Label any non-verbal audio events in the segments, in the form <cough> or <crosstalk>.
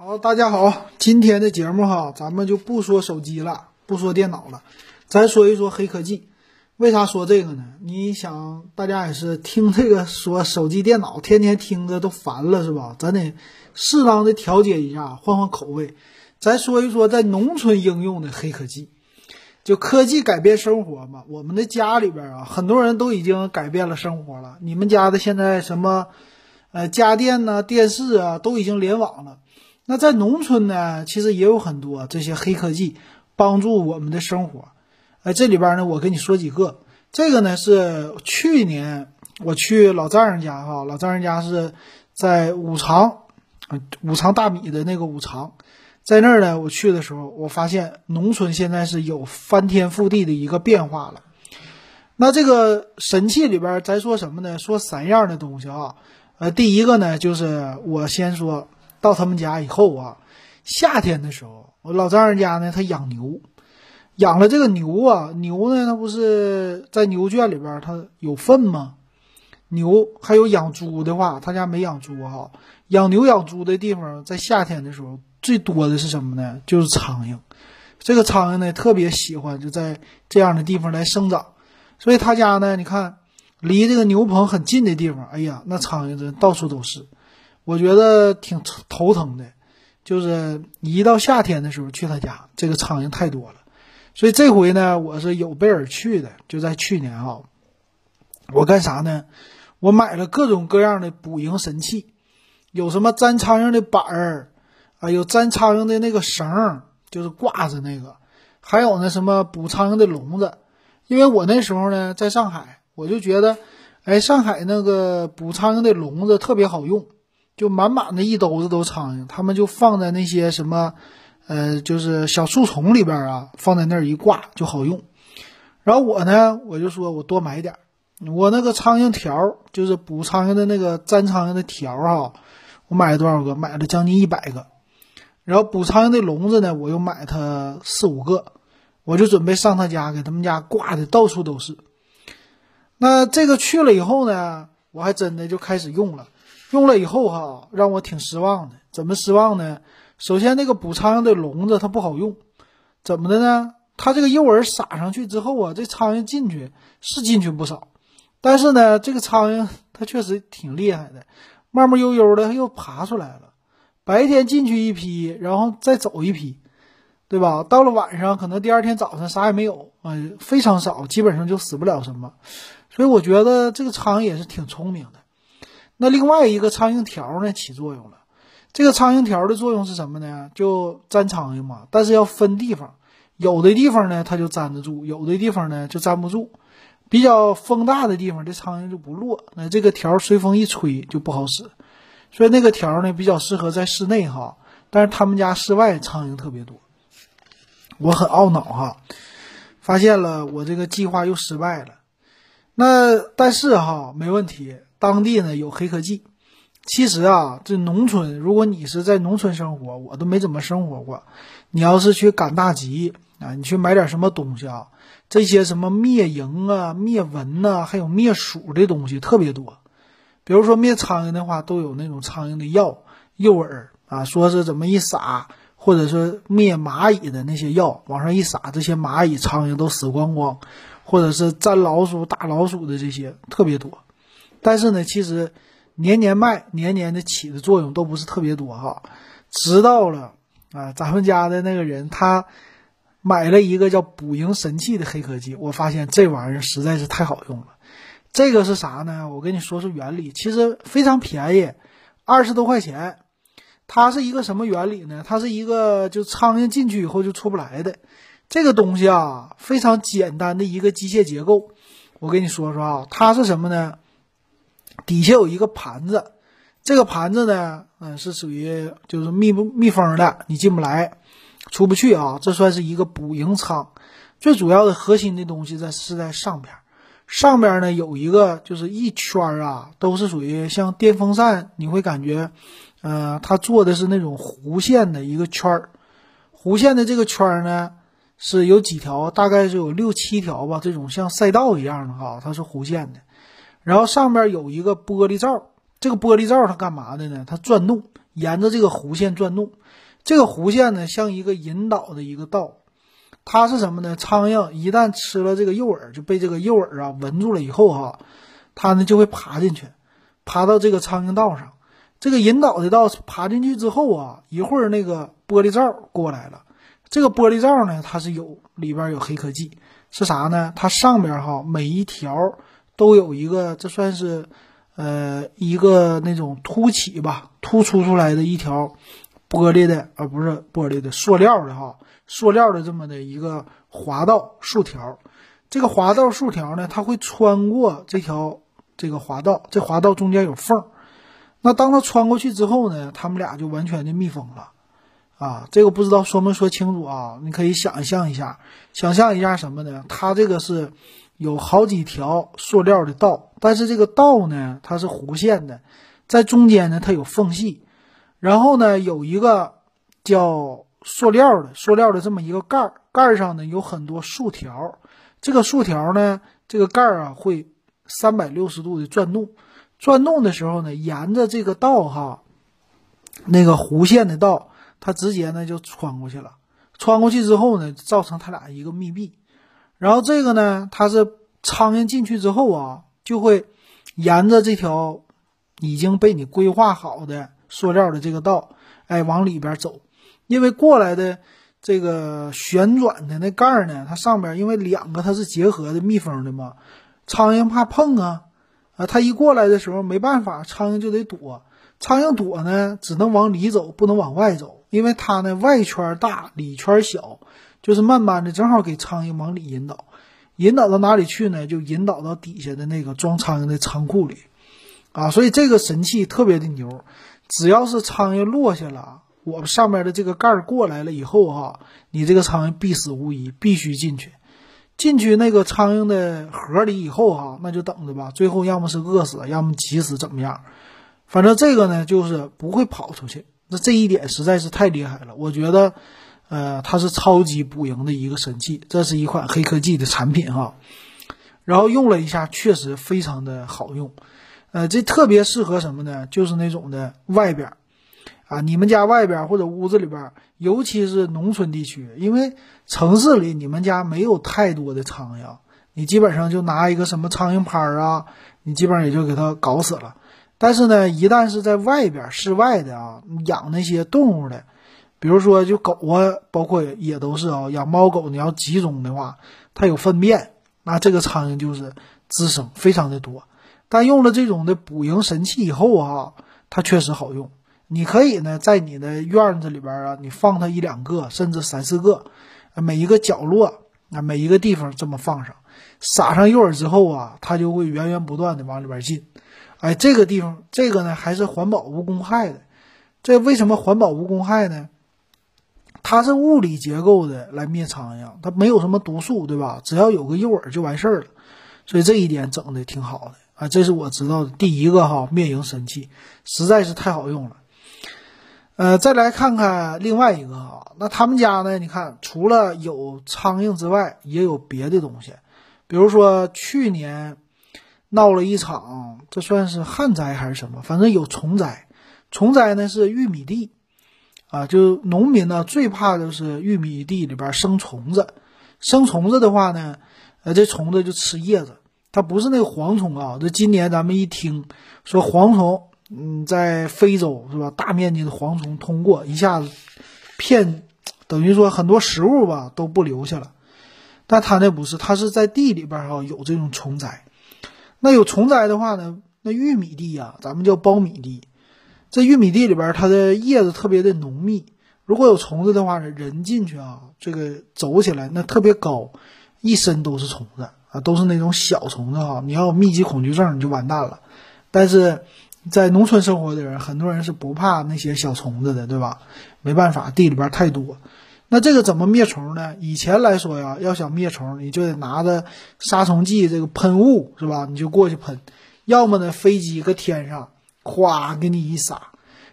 好，大家好，今天的节目哈，咱们就不说手机了，不说电脑了，咱说一说黑科技。为啥说这个呢？你想，大家也是听这个说手机、电脑，天天听着都烦了，是吧？咱得适当的调节一下，换换口味。咱说一说在农村应用的黑科技，就科技改变生活嘛。我们的家里边啊，很多人都已经改变了生活了。你们家的现在什么，呃，家电呐、电视啊，都已经联网了。那在农村呢，其实也有很多这些黑科技帮助我们的生活。哎，这里边呢，我跟你说几个。这个呢是去年我去老丈人家哈，老丈人家是在五常，五常大米的那个五常，在那儿呢，我去的时候，我发现农村现在是有翻天覆地的一个变化了。那这个神器里边，咱说什么呢？说三样的东西啊。呃，第一个呢，就是我先说。到他们家以后啊，夏天的时候，我老丈人家呢，他养牛，养了这个牛啊，牛呢，它不是在牛圈里边，它有粪吗？牛还有养猪的话，他家没养猪哈，养牛养猪的地方，在夏天的时候最多的是什么呢？就是苍蝇。这个苍蝇呢，特别喜欢就在这样的地方来生长，所以他家呢，你看离这个牛棚很近的地方，哎呀，那苍蝇真到处都是。我觉得挺头疼的，就是一到夏天的时候去他家，这个苍蝇太多了，所以这回呢，我是有备而去的。就在去年啊，我干啥呢？我买了各种各样的捕蝇神器，有什么粘苍蝇的板儿啊，有粘苍蝇的那个绳儿，就是挂着那个，还有呢什么捕苍蝇的笼子。因为我那时候呢在上海，我就觉得，哎，上海那个捕苍蝇的笼子特别好用。就满满的一兜子都苍蝇，他们就放在那些什么，呃，就是小树丛里边啊，放在那儿一挂就好用。然后我呢，我就说我多买点儿，我那个苍蝇条，就是捕苍蝇的那个粘苍蝇的条哈，我买了多少个？买了将近一百个。然后捕苍蝇的笼子呢，我又买它四五个，我就准备上他家给他们家挂的到处都是。那这个去了以后呢，我还真的就开始用了。用了以后哈，让我挺失望的。怎么失望呢？首先，那个捕苍蝇的笼子它不好用，怎么的呢？它这个诱饵撒上去之后啊，这苍蝇进去是进去不少，但是呢，这个苍蝇 <laughs> 它确实挺厉害的，慢慢悠悠的它又爬出来了。白天进去一批，然后再走一批，对吧？到了晚上，可能第二天早上啥也没有啊，非常少，基本上就死不了什么。所以我觉得这个苍蝇也是挺聪明的。那另外一个苍蝇条呢起作用了，这个苍蝇条的作用是什么呢？就粘苍蝇嘛，但是要分地方，有的地方呢它就粘得住，有的地方呢就粘不住。比较风大的地方，这苍蝇就不落，那这个条随风一吹就不好使。所以那个条呢比较适合在室内哈，但是他们家室外苍蝇特别多，我很懊恼哈，发现了我这个计划又失败了。那但是哈没问题。当地呢有黑科技，其实啊，这农村，如果你是在农村生活，我都没怎么生活过。你要是去赶大集啊，你去买点什么东西啊，这些什么灭蝇啊、灭蚊呐，还有灭鼠的东西特别多。比如说灭苍蝇的话，都有那种苍蝇的药诱饵啊，说是怎么一撒，或者说灭蚂蚁的那些药往上一撒，这些蚂蚁、苍蝇都死光光，或者是粘老鼠、打老鼠的这些特别多。但是呢，其实年年卖，年年的起的作用都不是特别多哈。直到了啊，咱们家的那个人他买了一个叫捕蝇神器的黑科技，我发现这玩意儿实在是太好用了。这个是啥呢？我跟你说说原理，其实非常便宜，二十多块钱。它是一个什么原理呢？它是一个就苍蝇进去以后就出不来的这个东西啊，非常简单的一个机械结构。我跟你说说啊，它是什么呢？底下有一个盘子，这个盘子呢，嗯，是属于就是密不密封的，你进不来，出不去啊。这算是一个捕蝇仓，最主要的核心的东西在是在上边，上边呢有一个就是一圈啊，都是属于像电风扇，你会感觉，呃，它做的是那种弧线的一个圈儿，弧线的这个圈儿呢是有几条，大概是有六七条吧，这种像赛道一样的哈，它是弧线的。然后上边有一个玻璃罩，这个玻璃罩它干嘛的呢？它转动，沿着这个弧线转动。这个弧线呢，像一个引导的一个道。它是什么呢？苍蝇一旦吃了这个诱饵，就被这个诱饵啊闻住了以后哈，它呢就会爬进去，爬到这个苍蝇道上。这个引导的道爬进去之后啊，一会儿那个玻璃罩过来了。这个玻璃罩呢，它是有里边有黑科技，是啥呢？它上边哈每一条都有一个，这算是呃一个那种凸起吧，突出出来的一条玻璃的，而不是玻璃的塑料的哈。塑料的这么的一个滑道竖条，这个滑道竖条呢，它会穿过这条这个滑道，这滑道中间有缝。那当它穿过去之后呢，它们俩就完全的密封了。啊，这个不知道说没说清楚啊？你可以想象一下，想象一下什么呢？它这个是有好几条塑料的道，但是这个道呢，它是弧线的，在中间呢它有缝隙，然后呢有一个叫。塑料的，塑料的这么一个盖儿，盖儿上呢有很多竖条，这个竖条呢，这个盖儿啊会三百六十度的转动，转动的时候呢，沿着这个道哈，那个弧线的道，它直接呢就穿过去了，穿过去之后呢，造成它俩一个密闭，然后这个呢，它是苍蝇进去之后啊，就会沿着这条已经被你规划好的塑料的这个道，哎，往里边走。因为过来的这个旋转的那盖儿呢，它上边因为两个它是结合的密封的嘛，苍蝇怕碰啊，啊，它一过来的时候没办法，苍蝇就得躲，苍蝇躲呢只能往里走，不能往外走，因为它呢外圈大，里圈小，就是慢慢的正好给苍蝇往里引导，引导到哪里去呢？就引导到底下的那个装苍蝇的仓库里，啊，所以这个神器特别的牛，只要是苍蝇落下了。我们上面的这个盖儿过来了以后哈，你这个苍蝇必死无疑，必须进去。进去那个苍蝇的盒里以后哈，那就等着吧。最后要么是饿死，要么急死，怎么样？反正这个呢，就是不会跑出去。那这一点实在是太厉害了，我觉得，呃，它是超级补蝇的一个神器。这是一款黑科技的产品哈。然后用了一下，确实非常的好用。呃，这特别适合什么呢？就是那种的外边。啊，你们家外边或者屋子里边，尤其是农村地区，因为城市里你们家没有太多的苍蝇，你基本上就拿一个什么苍蝇拍啊，你基本上也就给它搞死了。但是呢，一旦是在外边室外的啊，养那些动物的，比如说就狗啊，包括也都是啊，养猫狗你要集中的话，它有粪便，那这个苍蝇就是滋生非常的多。但用了这种的捕蝇神器以后啊，它确实好用。你可以呢，在你的院子里边啊，你放它一两个，甚至三四个，每一个角落啊，每一个地方这么放上，撒上诱饵之后啊，它就会源源不断的往里边进。哎，这个地方，这个呢还是环保无公害的。这为什么环保无公害呢？它是物理结构的来灭苍蝇，它没有什么毒素，对吧？只要有个诱饵就完事儿了。所以这一点整的挺好的啊，这是我知道的第一个哈灭蝇神器，实在是太好用了。呃，再来看看另外一个哈，那他们家呢？你看，除了有苍蝇之外，也有别的东西，比如说去年闹了一场，这算是旱灾还是什么？反正有虫灾，虫灾呢是玉米地啊，就农民呢最怕的是玉米地里边生虫子，生虫子的话呢，呃，这虫子就吃叶子，它不是那个蝗虫啊。这今年咱们一听说蝗虫。嗯，在非洲是吧？大面积的蝗虫通过，一下子骗，等于说很多食物吧都不留下了。但它那不是，它是在地里边哈有这种虫灾。那有虫灾的话呢，那玉米地呀，咱们叫苞米地。这玉米地里边，它的叶子特别的浓密。如果有虫子的话呢，人进去啊，这个走起来那特别高，一身都是虫子啊，都是那种小虫子哈。你要有密集恐惧症，你就完蛋了。但是。在农村生活的人，很多人是不怕那些小虫子的，对吧？没办法，地里边太多。那这个怎么灭虫呢？以前来说呀，要想灭虫，你就得拿着杀虫剂这个喷雾，是吧？你就过去喷。要么呢，飞机搁天上，咵给你一撒。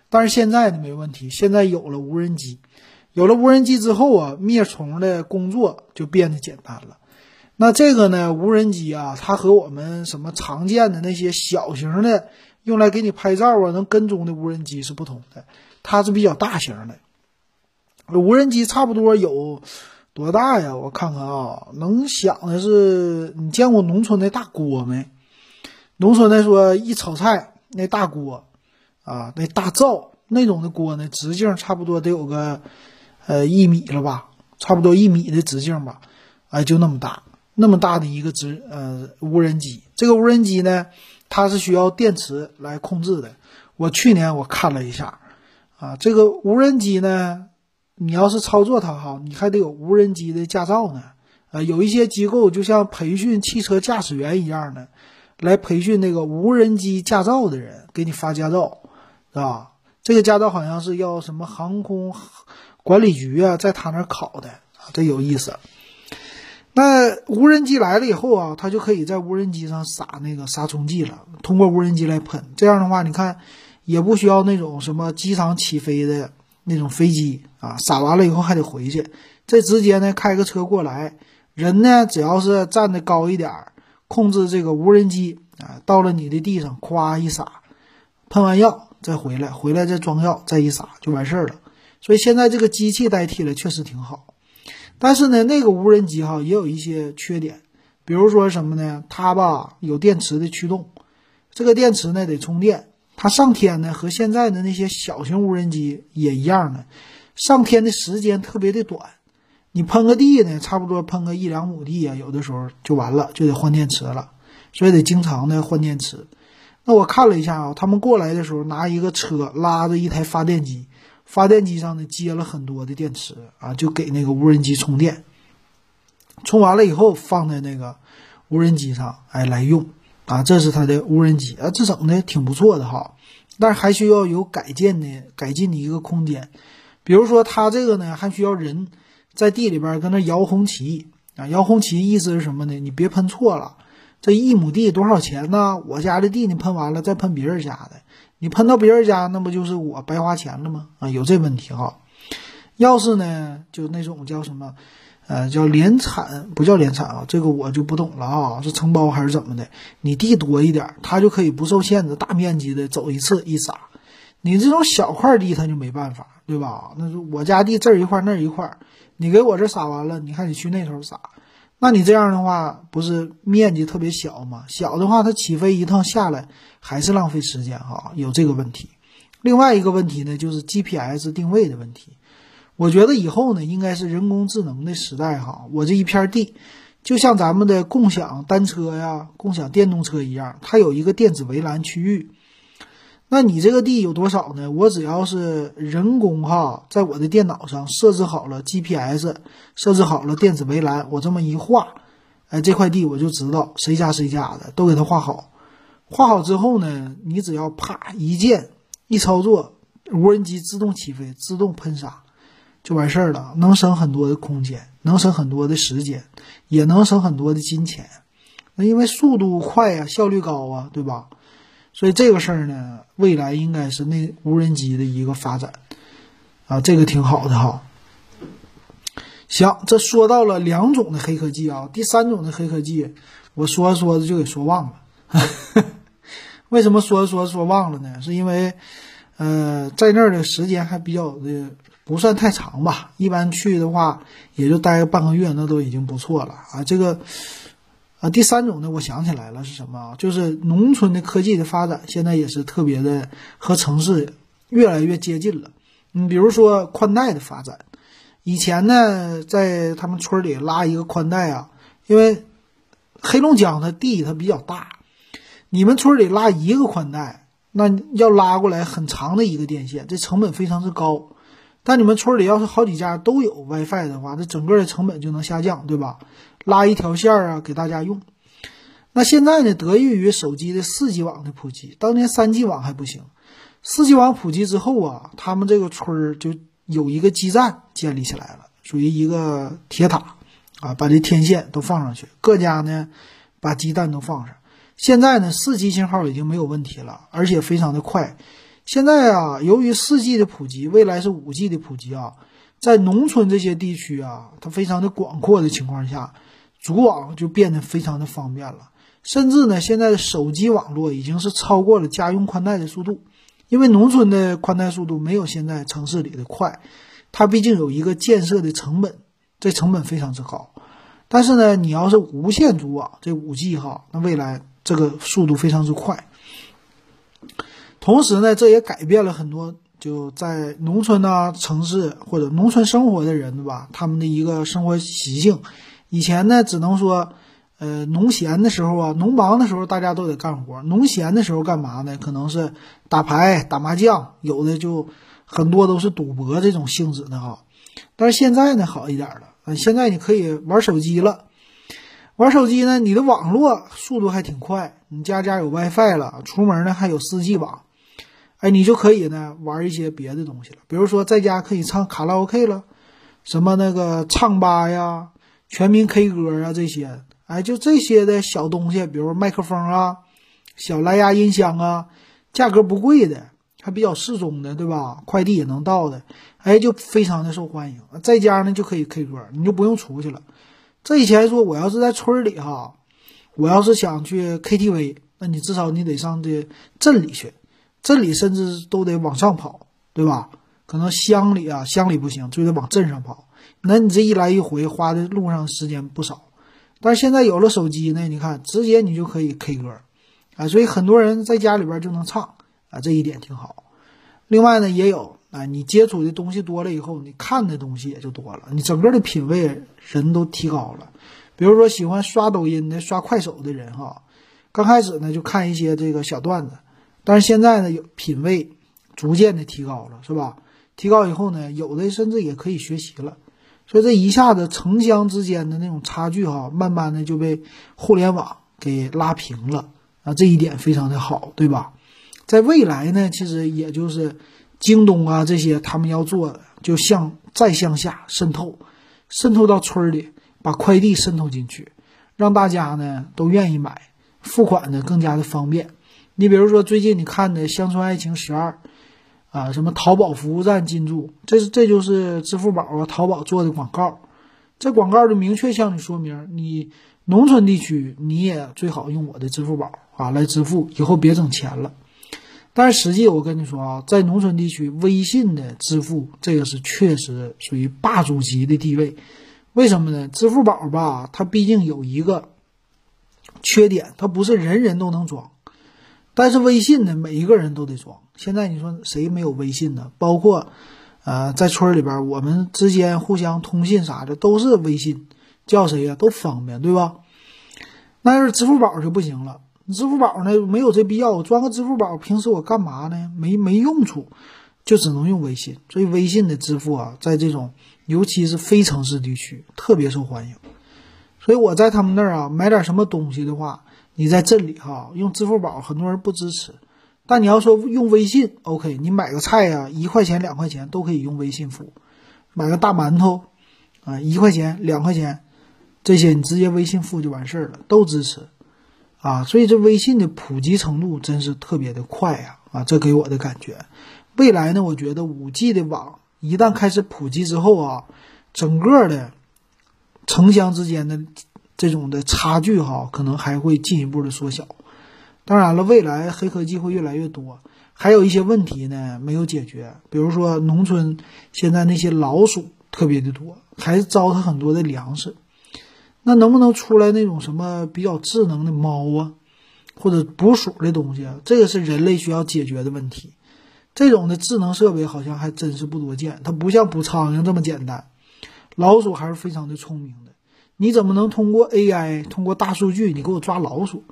但是现在呢，没问题。现在有了无人机，有了无人机之后啊，灭虫的工作就变得简单了。那这个呢，无人机啊，它和我们什么常见的那些小型的。用来给你拍照啊，能跟踪的无人机是不同的。它是比较大型的。无人机差不多有多大呀？我看看啊，能想的是，你见过农村的大锅没？农村的说一炒菜那大锅啊，那大灶那种的锅呢，直径差不多得有个呃一米了吧，差不多一米的直径吧，哎，就那么大，那么大的一个直呃无人机。这个无人机呢，它是需要电池来控制的。我去年我看了一下，啊，这个无人机呢。你要是操作它哈，你还得有无人机的驾照呢。呃，有一些机构就像培训汽车驾驶员一样的，来培训那个无人机驾照的人，给你发驾照，是吧？这个驾照好像是要什么航空管理局啊，在他那儿考的啊，这有意思。那无人机来了以后啊，它就可以在无人机上撒那个杀虫剂了，通过无人机来喷。这样的话，你看也不需要那种什么机场起飞的。那种飞机啊，撒完了以后还得回去，这直接呢开个车过来，人呢只要是站的高一点儿，控制这个无人机啊，到了你的地上，咵一撒，喷完药再回来，回来再装药，再一撒就完事儿了。所以现在这个机器代替了确实挺好，但是呢，那个无人机哈也有一些缺点，比如说什么呢？它吧有电池的驱动，这个电池呢得充电。它上天呢，和现在的那些小型无人机也一样的，上天的时间特别的短。你喷个地呢，差不多喷个一两亩地啊，有的时候就完了，就得换电池了，所以得经常的换电池。那我看了一下啊，他们过来的时候拿一个车拉着一台发电机，发电机上呢接了很多的电池啊，就给那个无人机充电。充完了以后放在那个无人机上，哎，来用。啊，这是它的无人机啊，这整的挺不错的哈，但是还需要有改建的、改进的一个空间。比如说，它这个呢，还需要人在地里边跟那摇红旗啊，摇红旗意思是什么呢？你别喷错了，这一亩地多少钱呢？我家的地你喷完了再喷别人家的，你喷到别人家，那不就是我白花钱了吗？啊，有这问题哈。要是呢，就那种叫什么？呃，叫联产不叫联产啊，这个我就不懂了啊，是承包还是怎么的？你地多一点，它就可以不受限制，大面积的走一次一撒。你这种小块地，它就没办法，对吧？那是我家地这儿一块那儿一块，你给我这撒完了，你还得去那头撒。那你这样的话，不是面积特别小吗？小的话，它起飞一趟下来还是浪费时间哈，有这个问题。另外一个问题呢，就是 GPS 定位的问题。我觉得以后呢，应该是人工智能的时代哈。我这一片地，就像咱们的共享单车呀、共享电动车一样，它有一个电子围栏区域。那你这个地有多少呢？我只要是人工哈，在我的电脑上设置好了 GPS，设置好了电子围栏，我这么一画，哎，这块地我就知道谁家谁家的，都给它画好。画好之后呢，你只要啪一键一操作，无人机自动起飞，自动喷洒。就完事儿了，能省很多的空间，能省很多的时间，也能省很多的金钱。那因为速度快呀，效率高啊，对吧？所以这个事儿呢，未来应该是那无人机的一个发展啊，这个挺好的哈。行，这说到了两种的黑科技啊，第三种的黑科技，我说着说着就给说忘了。<laughs> 为什么说着说着说忘了呢？是因为呃，在那儿的时间还比较的。不算太长吧，一般去的话也就待个半个月，那都已经不错了啊。这个第三种呢，我想起来了是什么啊？就是农村的科技的发展，现在也是特别的和城市越来越接近了。你比如说宽带的发展，以前呢，在他们村里拉一个宽带啊，因为黑龙江它地它比较大，你们村里拉一个宽带，那要拉过来很长的一个电线，这成本非常之高。但你们村里要是好几家都有 WiFi 的话，那整个的成本就能下降，对吧？拉一条线儿啊，给大家用。那现在呢，得益于手机的四 G 网的普及，当年三 G 网还不行。四 G 网普及之后啊，他们这个村儿就有一个基站建立起来了，属于一个铁塔啊，把这天线都放上去，各家呢把基站都放上。现在呢，四 G 信号已经没有问题了，而且非常的快。现在啊，由于四 G 的普及，未来是五 G 的普及啊，在农村这些地区啊，它非常的广阔的情况下，组网就变得非常的方便了。甚至呢，现在的手机网络已经是超过了家用宽带的速度。因为农村的宽带速度没有现在城市里的快，它毕竟有一个建设的成本，这成本非常之高。但是呢，你要是无线组网，这五 G 哈，那未来这个速度非常之快。同时呢，这也改变了很多就在农村呐、城市或者农村生活的人，对吧？他们的一个生活习性。以前呢，只能说，呃，农闲的时候啊，农忙的时候大家都得干活；农闲的时候干嘛呢？可能是打牌、打麻将，有的就很多都是赌博这种性质的哈。但是现在呢，好一点了。现在你可以玩手机了，玩手机呢，你的网络速度还挺快，你家家有 WiFi 了，出门呢还有 4G 网，哎，你就可以呢玩一些别的东西了，比如说在家可以唱卡拉 OK 了，什么那个唱吧呀、全民 K 歌啊这些，哎，就这些的小东西，比如麦克风啊、小蓝牙音箱啊，价格不贵的。还比较适中的，对吧？快递也能到的，哎，就非常的受欢迎。在家呢就可以 K 歌，你就不用出去了。这以前说我要是在村里哈，我要是想去 KTV，那你至少你得上这镇里去，镇里甚至都得往上跑，对吧？可能乡里啊，乡里不行，就得往镇上跑。那你这一来一回花的路上时间不少。但是现在有了手机呢，你看直接你就可以 K 歌，啊，所以很多人在家里边就能唱。啊，这一点挺好。另外呢，也有啊，你接触的东西多了以后，你看的东西也就多了，你整个的品味人都提高了。比如说喜欢刷抖音的、刷快手的人哈，刚开始呢就看一些这个小段子，但是现在呢有品味逐渐的提高了，是吧？提高以后呢，有的甚至也可以学习了。所以这一下子城乡之间的那种差距哈，慢慢的就被互联网给拉平了啊，这一点非常的好，对吧？在未来呢，其实也就是京东啊这些他们要做的，就向再向下渗透，渗透到村里，把快递渗透进去，让大家呢都愿意买，付款呢更加的方便。你比如说最近你看的《乡村爱情十二》，啊，什么淘宝服务站进驻，这是这就是支付宝啊、淘宝做的广告，这广告就明确向你说明，你农村地区你也最好用我的支付宝啊来支付，以后别整钱了。但是实际我跟你说啊，在农村地区，微信的支付这个是确实属于霸主级的地位。为什么呢？支付宝吧，它毕竟有一个缺点，它不是人人都能装。但是微信呢，每一个人都得装。现在你说谁没有微信呢？包括呃，在村里边，我们之间互相通信啥的都是微信，叫谁呀都方便，对吧？那要是支付宝就不行了。支付宝呢没有这必要，我装个支付宝，平时我干嘛呢？没没用处，就只能用微信。所以微信的支付啊，在这种尤其是非城市地区特别受欢迎。所以我在他们那儿啊买点什么东西的话，你在镇里哈用支付宝，很多人不支持。但你要说用微信，OK，你买个菜呀，一块钱两块钱都可以用微信付。买个大馒头啊，一块钱两块钱，这些你直接微信付就完事儿了，都支持。啊，所以这微信的普及程度真是特别的快呀！啊，这给我的感觉，未来呢，我觉得五 G 的网一旦开始普及之后啊，整个的城乡之间的这种的差距哈，可能还会进一步的缩小。当然了，未来黑科技会越来越多，还有一些问题呢没有解决，比如说农村现在那些老鼠特别的多，还糟蹋很多的粮食。那能不能出来那种什么比较智能的猫啊，或者捕鼠的东西啊？这个是人类需要解决的问题。这种的智能设备好像还真是不多见，它不像捕苍蝇这么简单。老鼠还是非常的聪明的。你怎么能通过 AI，通过大数据，你给我抓老鼠？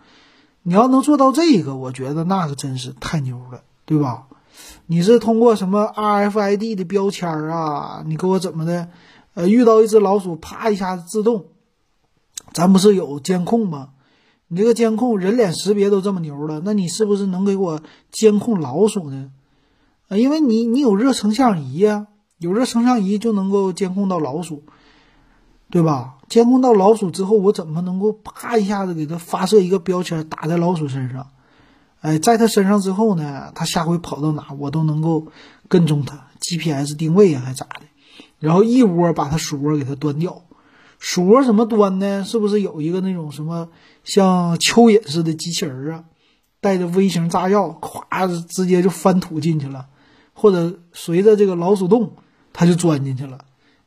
你要能做到这个，我觉得那可真是太牛了，对吧？你是通过什么 RFID 的标签啊？你给我怎么的？呃，遇到一只老鼠，啪一下子自动。咱不是有监控吗？你这个监控人脸识别都这么牛了，那你是不是能给我监控老鼠呢？啊，因为你你有热成像仪呀，有热成像仪就能够监控到老鼠，对吧？监控到老鼠之后，我怎么能够啪一下子给它发射一个标签打在老鼠身上？哎，在它身上之后呢，它下回跑到哪我都能够跟踪它，GPS 定位啊，还咋的？然后一窝把它鼠窝给它端掉。鼠窝怎么端呢？是不是有一个那种什么像蚯蚓似的机器人啊？带着微型炸药，咵直接就翻土进去了，或者随着这个老鼠洞，它就钻进去了。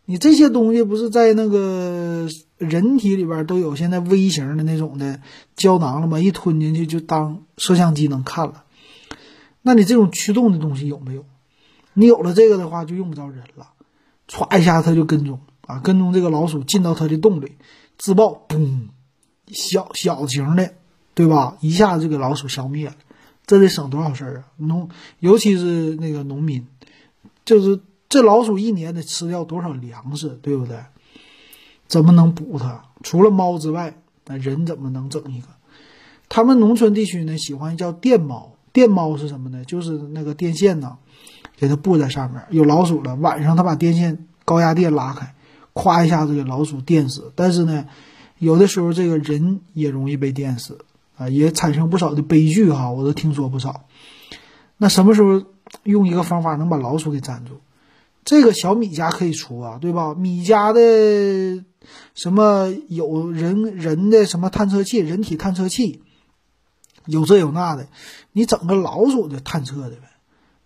你这些东西不是在那个人体里边都有现在微型的那种的胶囊了吗？一吞进去就当摄像机能看了。那你这种驱动的东西有没有？你有了这个的话，就用不着人了，歘一下它就跟踪啊，跟踪这个老鼠进到它的洞里，自爆，嘣，小小型的，对吧？一下就给老鼠消灭了，这得省多少事儿啊？农，尤其是那个农民，就是。这老鼠一年得吃掉多少粮食，对不对？怎么能补它？除了猫之外，那人怎么能整一个？他们农村地区呢，喜欢叫电猫。电猫是什么呢？就是那个电线呢，给它布在上面，有老鼠了，晚上他把电线高压电拉开，咵一下子给老鼠电死。但是呢，有的时候这个人也容易被电死啊，也产生不少的悲剧哈，我都听说不少。那什么时候用一个方法能把老鼠给粘住？这个小米家可以出啊，对吧？米家的什么有人人的什么探测器，人体探测器，有这有那的，你整个老鼠的探测的呗，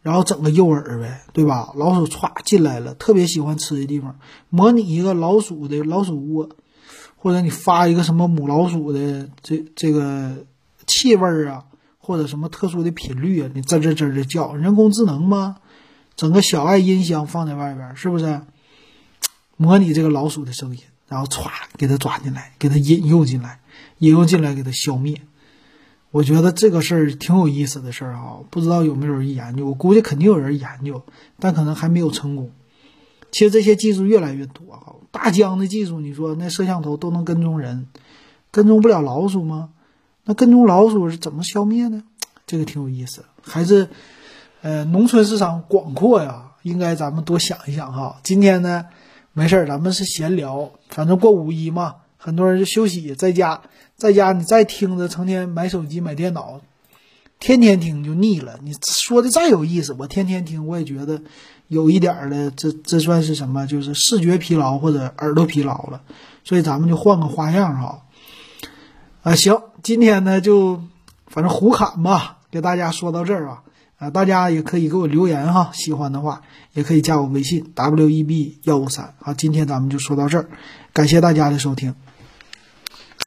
然后整个诱饵呗，对吧？老鼠歘进来了，特别喜欢吃的地方，模拟一个老鼠的老鼠窝，或者你发一个什么母老鼠的这这个气味啊，或者什么特殊的频率啊，你吱吱吱的叫，人工智能吗？整个小爱音箱放在外边，是不是模拟这个老鼠的声音？然后歘给它抓进来，给它引诱进来，引诱进来给它消灭。我觉得这个事儿挺有意思的事儿啊，不知道有没有人研究？我估计肯定有人研究，但可能还没有成功。其实这些技术越来越多哈，大疆的技术，你说那摄像头都能跟踪人，跟踪不了老鼠吗？那跟踪老鼠是怎么消灭呢？这个挺有意思，还是。呃，农村市场广阔呀，应该咱们多想一想哈。今天呢，没事儿，咱们是闲聊，反正过五一嘛，很多人就休息在家，在家你再听着，成天买手机买电脑，天天听就腻了。你说的再有意思，我天天听，我也觉得有一点儿的，这这算是什么？就是视觉疲劳或者耳朵疲劳了。所以咱们就换个花样哈。啊，行，今天呢就反正胡侃吧，给大家说到这儿啊。啊，大家也可以给我留言哈，喜欢的话也可以加我微信 w e b 幺五三。好，今天咱们就说到这儿，感谢大家的收听。